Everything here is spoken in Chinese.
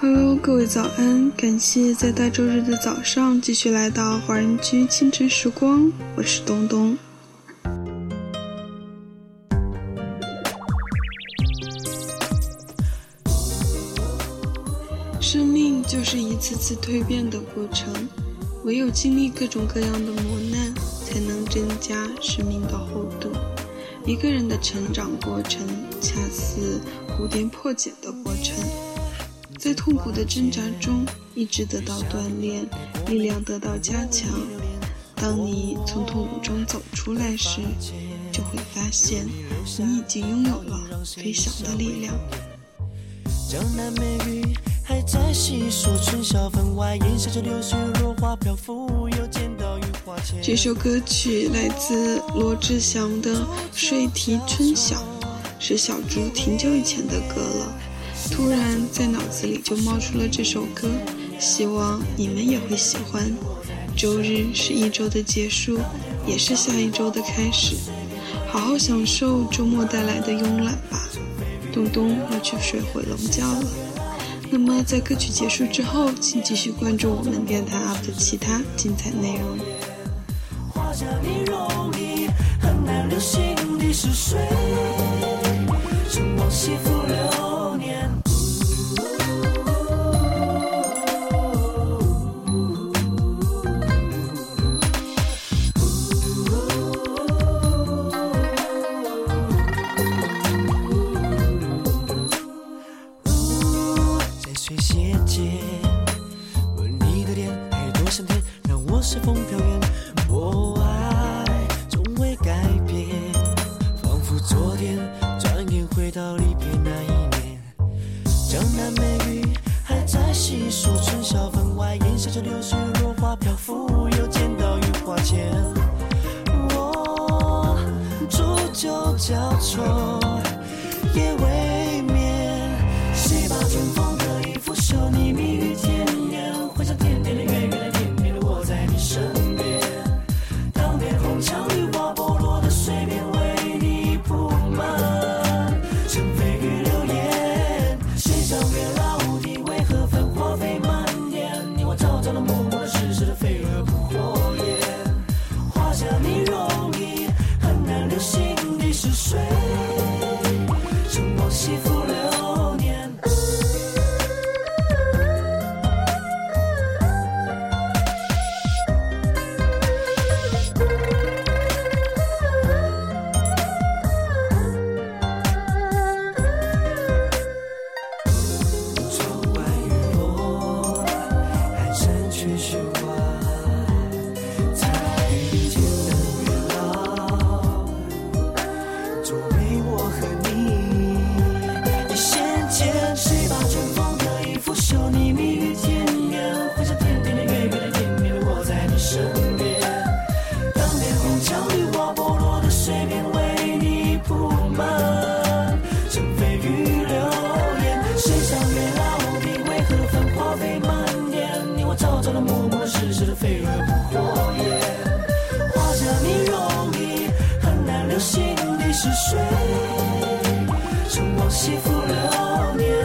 Hello，各位早安！感谢在大周日的早上继续来到华人居清晨时光，我是东东。生命就是一次次蜕变的过程，唯有经历各种各样的磨难，才能增加生命的厚度。一个人的成长过程，恰似蝴蝶破茧的过程。在痛苦的挣扎中，一直得到锻炼，力量得到加强。当你从痛苦中走出来时，就会发现你已经拥有了飞翔的力量。这首歌曲来自罗志祥的《睡提春晓》，是小猪挺久以前的歌了。突然在脑子里就冒出了这首歌，希望你们也会喜欢。周日是一周的结束，也是下一周的开始，好好享受周末带来的慵懒吧。东东要去睡回笼觉了。那么在歌曲结束之后，请继续关注我们电台 UP 的其他精彩内容。随风飘远，我爱从未改变，仿佛昨天，转眼回到离别那一年。江南美雨还在细数春宵分外，烟消着流水，落花飘浮，又见到雨花前。我煮酒浇愁，夜未是谁？成往昔福流年。